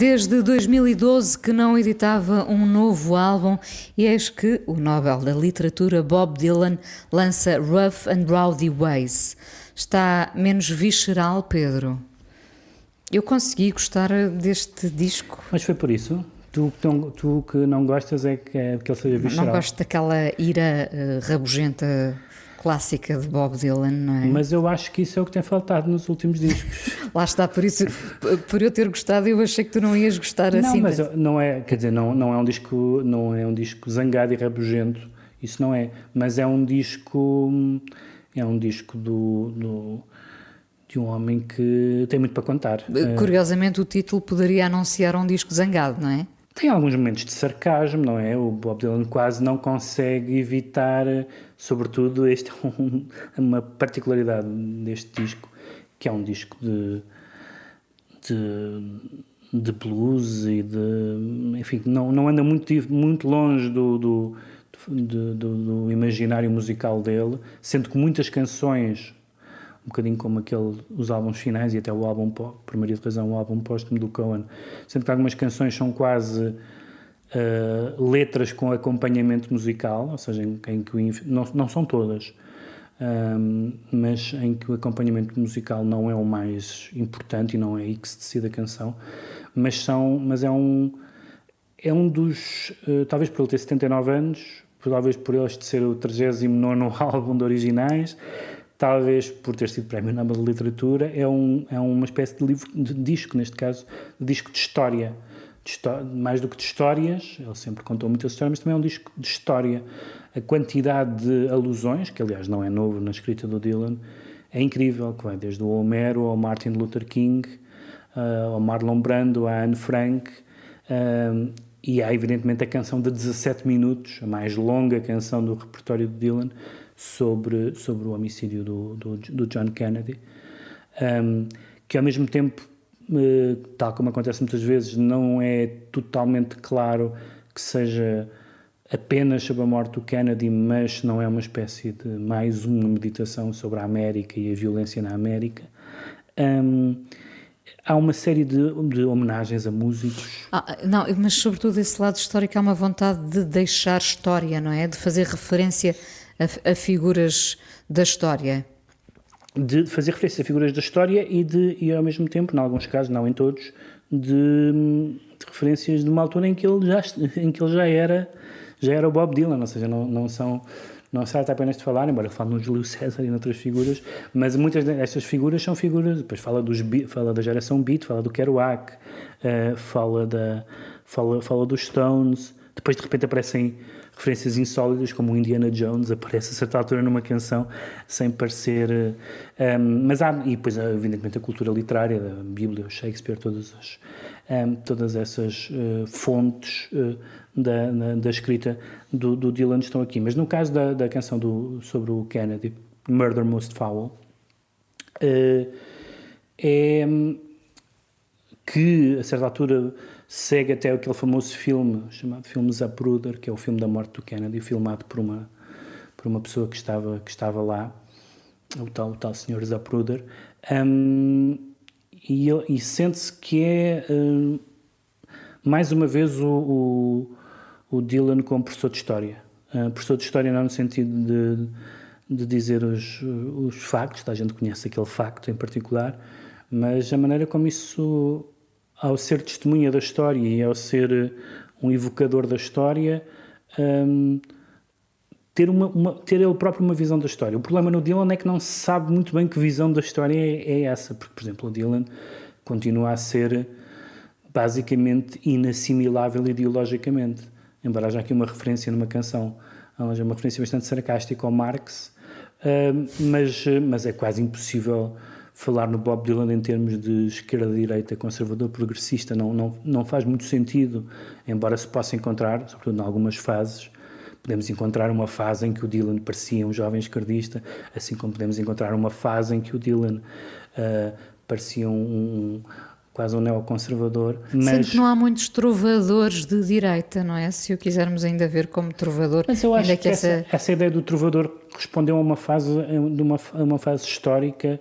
Desde 2012 que não editava um novo álbum e eis que o Nobel da Literatura Bob Dylan lança Rough and Rowdy Ways. Está menos visceral, Pedro? Eu consegui gostar deste disco. Mas foi por isso? Tu, tu, tu que não gostas é que, é que ele seja visceral? Não gosto daquela ira uh, rabugenta clássica de Bob Dylan, não é? Mas eu acho que isso é o que tem faltado nos últimos discos. Lá está, por isso, por eu ter gostado, eu achei que tu não ias gostar não, assim. Não, mas não é, quer dizer, não, não é um disco, não é um disco zangado e rabugento, isso não é, mas é um disco, é um disco do, do de um homem que tem muito para contar. Curiosamente, o título poderia anunciar um disco zangado, não é? Tem alguns momentos de sarcasmo, não é? O Bob Dylan quase não consegue evitar, sobretudo, este é um, uma particularidade deste disco, que é um disco de, de, de blues e de. Enfim, não, não anda muito, muito longe do, do, do, do imaginário musical dele, sendo que muitas canções um bocadinho como aquele, os álbuns finais e até o álbum, por maioria de razão, o álbum póstumo do Cohen, sendo que algumas canções são quase uh, letras com acompanhamento musical, ou seja, em, em que o, não, não são todas, um, mas em que o acompanhamento musical não é o mais importante e não é aí que se decide a canção, mas, são, mas é um é um dos, uh, talvez por ele ter 79 anos, talvez por ele este ser o 39 álbum de originais, talvez por ter sido Prémio Nobel de Literatura, é, um, é uma espécie de livro, de disco, neste caso, de disco de história. De mais do que de histórias, ele sempre contou muitas histórias, mas também é um disco de história. A quantidade de alusões, que aliás não é novo na escrita do Dylan, é incrível, que vai desde o Homero ao Martin Luther King, uh, ao Marlon Brando, à Anne Frank, uh, e há evidentemente a canção de 17 minutos, a mais longa canção do repertório de Dylan, sobre, sobre o homicídio do, do, do John Kennedy, um, que ao mesmo tempo, uh, tal como acontece muitas vezes, não é totalmente claro que seja apenas sobre a morte do Kennedy, mas não é uma espécie de mais uma meditação sobre a América e a violência na América. Um, há uma série de, de homenagens a músicos. Ah, não, mas sobretudo esse lado histórico há uma vontade de deixar história, não é? De fazer referência a, a figuras da história? De fazer referência a figuras da história e, de, e ao mesmo tempo, em alguns casos, não em todos, de, de referências de uma altura em que ele já, em que ele já era já era o Bob Dylan, ou seja, não, não são não se trata apenas de falar, embora fale no Júlio César e noutras figuras, mas muitas destas figuras são figuras, depois fala, dos, fala da geração Beat, fala do Kerouac, uh, fala, da, fala, fala dos Stones, depois de repente aparecem referências insólitas, como o Indiana Jones aparece a certa altura numa canção, sem parecer. Um, ehm, mas há, e depois, evidentemente, a cultura literária, a Bíblia, o Shakespeare, todas, as, um, ehm, todas essas uh, fontes uh, da, na, da, escrita do, do, Dylan estão aqui. Mas no caso da, da canção do, sobre o Kennedy, Murder Most Foul, uh, é que a certa altura segue até aquele famoso filme chamado filme Zapruder, que é o filme da morte do Kennedy, filmado por uma por uma pessoa que estava que estava lá, o tal o tal senhor Zapruder, um, e, e sente-se que é um, mais uma vez o, o, o, Dylan como professor de história, uh, professor de história não no sentido de, de dizer os, os factos, a gente conhece aquele facto em particular, mas a maneira como isso ao ser testemunha da história e ao ser eh, um evocador da história, um, ter, uma, uma, ter ele próprio uma visão da história. O problema no Dylan é que não se sabe muito bem que visão da história é, é essa, porque, por exemplo, o Dylan continua a ser basicamente inassimilável ideologicamente. Embora haja aqui uma referência numa canção, haja uma referência bastante sarcástica ao Marx, mas, mas é quase impossível falar no Bob Dylan em termos de esquerda-direita, conservador, progressista, não, não, não faz muito sentido, embora se possa encontrar, sobretudo em algumas fases, podemos encontrar uma fase em que o Dylan parecia um jovem esquerdista, assim como podemos encontrar uma fase em que o Dylan uh, parecia um, um quase um neoconservador. Mas... Sendo que não há muitos trovadores de direita, não é? Se o quisermos ainda ver como trovador. Mas eu acho que, que essa... Essa, ideia do trovador correspondeu a uma fase, de uma, a uma fase histórica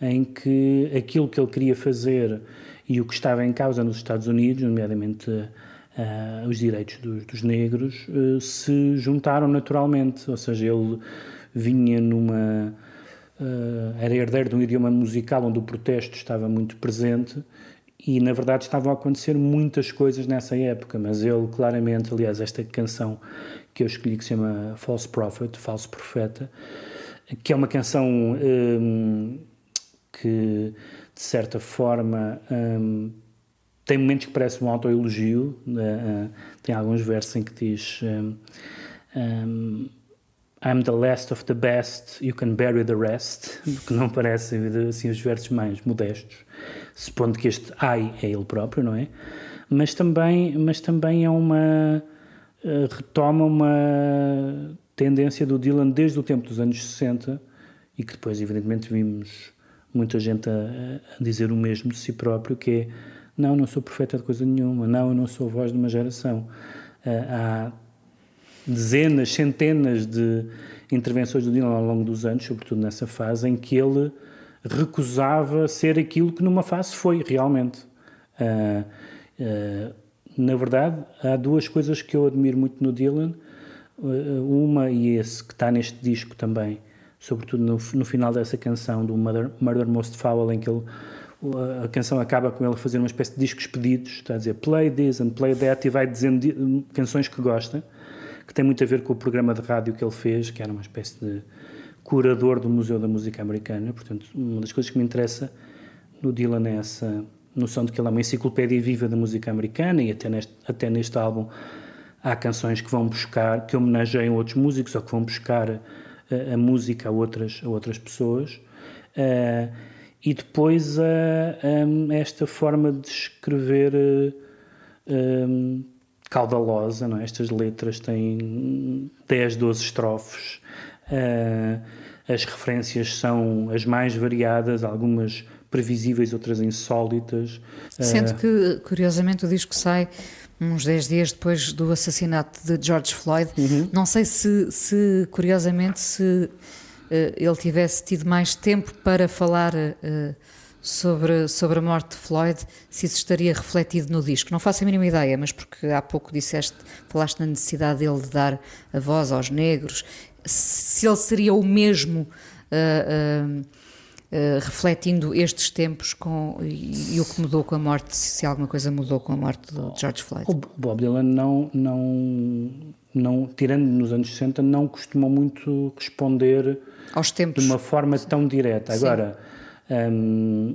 em que aquilo que ele queria fazer e o que estava em causa nos Estados Unidos, nomeadamente uh, os direitos dos, dos negros, uh, se juntaram naturalmente. Ou seja, ele vinha numa. Uh, era herdeiro de um idioma musical onde o protesto estava muito presente e na verdade estavam a acontecer muitas coisas nessa época, mas ele claramente, aliás, esta canção que eu escolhi que se chama False Prophet, Falso Profeta, que é uma canção que de certa forma um, tem momentos que parece um autoelogio, uh, tem alguns versos em que diz um, hum, I'm the last of the best, you can bury the rest, que não parecem assim os versos mais modestos supondo que este I é ele próprio, não é? Mas também, mas também é uma. Uh, retoma uma tendência do Dylan desde o tempo dos anos 60 e que depois, evidentemente, vimos muita gente a, a dizer o mesmo de si próprio, que é não, não sou profeta de coisa nenhuma, não, eu não sou voz de uma geração. Uh, há dezenas, centenas de intervenções do Dylan ao longo dos anos, sobretudo nessa fase, em que ele recusava ser aquilo que numa fase foi realmente. Uh, uh, na verdade, há duas coisas que eu admiro muito no Dylan. Uma, e esse que está neste disco também, sobretudo no, no final dessa canção, do Murder, Murder Most Foul, em que ele, a canção acaba com ele fazer uma espécie de discos pedidos, está a dizer play this and play that, e vai dizendo canções que gosta, que tem muito a ver com o programa de rádio que ele fez, que era uma espécie de curador do Museu da Música Americana. Portanto, uma das coisas que me interessa no Dylan é essa noção de que ele é uma enciclopédia viva da música americana e até neste, até neste álbum há canções que vão buscar, que homenageiam outros músicos ou que vão buscar a, a música a outras, a outras pessoas. Uh, e depois uh, um, esta forma de escrever uh, um, caudalosa, não é? estas letras têm 10, 12 estrofes Uh, as referências são as mais variadas, algumas previsíveis, outras insólitas. Sendo uh, que, curiosamente, o disco sai uns 10 dias depois do assassinato de George Floyd. Uhum. Não sei se, se, curiosamente, se uh, ele tivesse tido mais tempo para falar uh, sobre, sobre a morte de Floyd, se isso estaria refletido no disco. Não faço a mínima ideia, mas porque há pouco disseste, falaste na necessidade dele de dar a voz aos negros se ele seria o mesmo uh, uh, uh, refletindo estes tempos com, e, e, o que mudou com a morte, se alguma coisa mudou com a morte de George Floyd. O Bob Dylan não, não, não tirando nos anos 60, não costumou muito responder aos tempos de uma forma tão direta. Agora, um,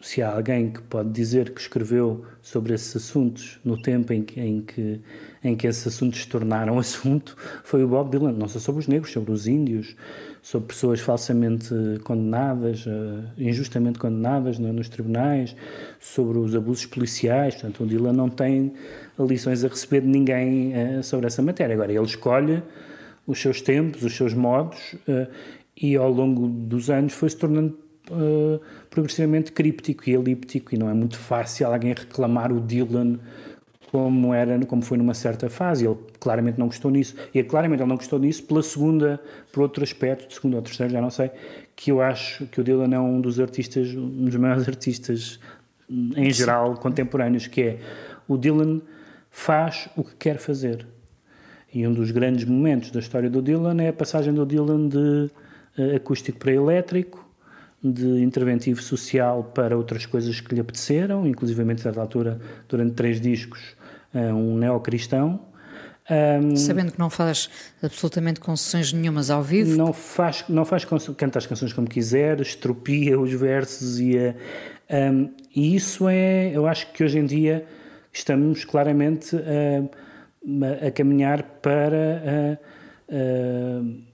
se há alguém que pode dizer que escreveu sobre esses assuntos no tempo em que, em que, em que esses assuntos se tornaram assunto, foi o Bob Dylan. Não só sobre os negros, sobre os índios, sobre pessoas falsamente condenadas, uh, injustamente condenadas no, nos tribunais, sobre os abusos policiais. Portanto, o Dylan não tem lições a receber de ninguém uh, sobre essa matéria. Agora, ele escolhe os seus tempos, os seus modos, uh, e ao longo dos anos foi se tornando uh, progressivamente críptico e elíptico e não é muito fácil alguém reclamar o Dylan como era como foi numa certa fase. Ele claramente não gostou nisso e claramente ele não gostou nisso pela segunda por outro aspecto segundo ou terceiro já não sei que eu acho que o Dylan é um dos artistas um dos maiores artistas em geral contemporâneos que é o Dylan faz o que quer fazer. E um dos grandes momentos da história do Dylan é a passagem do Dylan de uh, acústico para elétrico de interventivo social para outras coisas que lhe apeteceram, inclusivamente, a certa altura, durante três discos, eh, um neocristão. Um, Sabendo que não faz absolutamente concessões nenhumas ao vivo? Não faz, não faz canta as canções como quiser, estropia os versos e, um, e isso é, eu acho que hoje em dia estamos claramente a, a caminhar para a, a,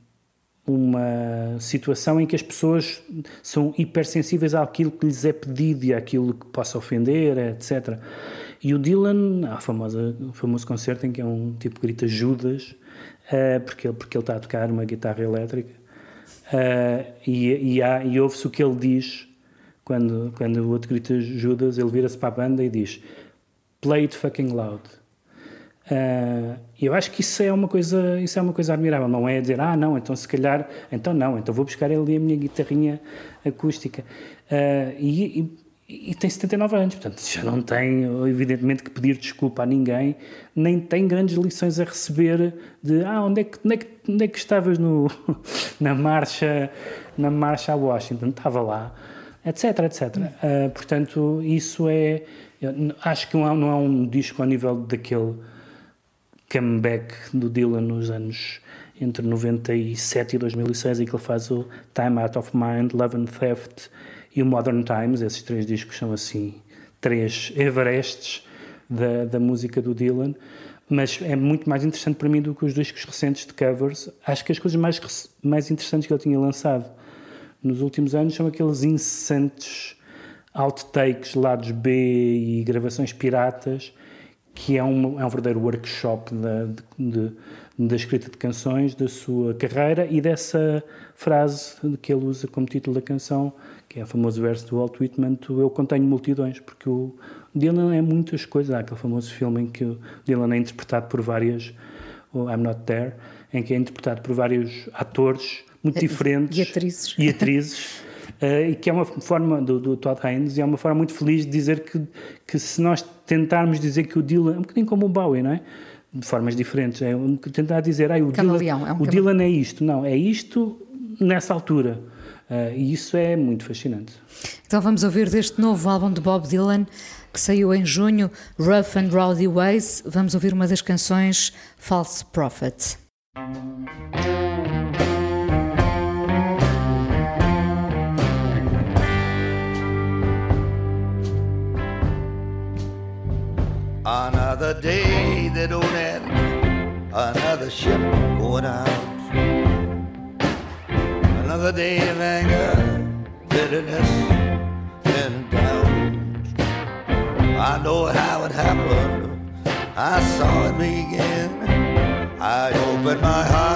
uma situação em que as pessoas são hipersensíveis àquilo que lhes é pedido e àquilo que possa ofender, etc. E o Dylan, há famosa, o famoso concerto em que é um tipo que grita Judas, uh, porque, porque ele está a tocar uma guitarra elétrica, uh, e, e, e ouve-se o que ele diz quando, quando o outro grita Judas, ele vira-se para a banda e diz Play it fucking loud. Uh, eu acho que isso é uma coisa isso é uma coisa admirável não é dizer ah não então se calhar então não então vou buscar ali a minha guitarrinha acústica uh, e, e tem 79 anos, portanto já não tem, evidentemente, que pedir desculpa a ninguém, nem tem grandes lições a receber de ah, onde é que, onde é que, onde é que estavas no, na, marcha, na marcha a Washington? Estava lá, etc, etc. Uh, portanto, isso é. Acho que não é, não é um disco ao nível daquele comeback do Dylan nos anos entre 97 e 2006, em que ele faz o Time Out of Mind, Love and Theft e o Modern Times. Esses três discos são assim três Everests da, da música do Dylan. Mas é muito mais interessante para mim do que os discos recentes de covers. Acho que as coisas mais, mais interessantes que ele tinha lançado nos últimos anos são aqueles incessantes outtakes, lados B e gravações piratas, que é um, é um verdadeiro workshop da, de, de, da escrita de canções, da sua carreira e dessa frase que ele usa como título da canção, que é o famoso verso do Walt Whitman, Eu contenho multidões, porque o Dylan é muitas coisas. Há aquele famoso filme em que o Dylan é interpretado por vários, o I'm Not There, em que é interpretado por vários atores muito diferentes. E atrizes. E atrizes. Uh, e que é uma forma do, do, Todd Haynes e é uma forma muito feliz de dizer que, que se nós tentarmos dizer que o Dylan é um bocadinho como o Bowie, não é? De formas diferentes, é um, tentar dizer, ah, o, Dylan, é um o Dylan é isto, não, é isto nessa altura. Uh, e isso é muito fascinante. Então vamos ouvir deste novo álbum de Bob Dylan, que saiu em junho, Rough and Rowdy Ways. Vamos ouvir uma das canções, False Prophet. Another day that don't end, another ship going out. Another day of anger, bitterness, and doubt. I know how it happened, I saw it begin. I opened my heart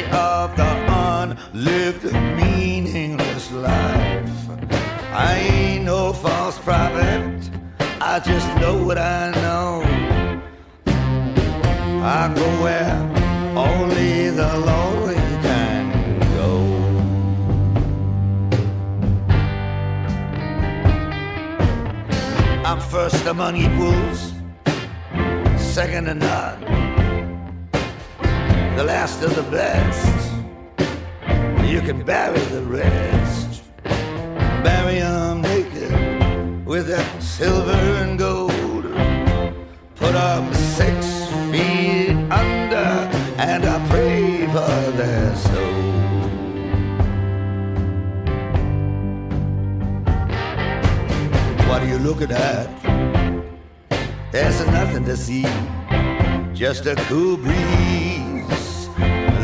the unlived, meaningless life. I ain't no false prophet, I just know what I know. I go where only the lonely can go. I'm first among equals, second to none the last of the best. You can bury the rest. Bury them naked with that silver and gold. Put them six feet under, and I pray for their soul. What are you looking at? There's nothing to see, just a cool breeze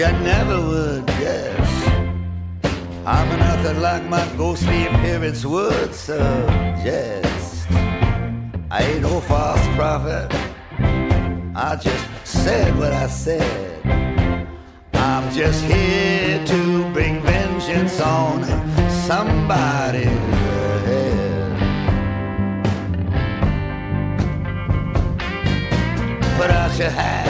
You never would guess. I'm nothing like my ghostly appearance would suggest. I ain't no false prophet. I just said what I said. I'm just here to bring vengeance on somebody's head. Put out your.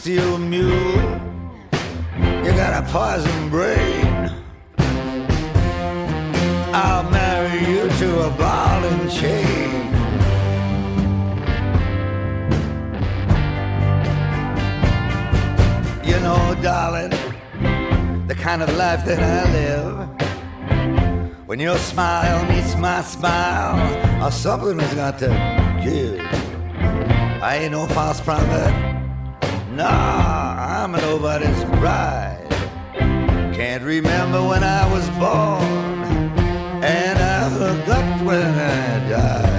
Lusty mule, you got a poison brain. I'll marry you to a ball and chain. You know, darling, the kind of life that I live. When your smile meets my smile, something has got to give. I ain't no false prophet. Nah, I'm nobody's bride. Can't remember when I was born, and I forgot when I died.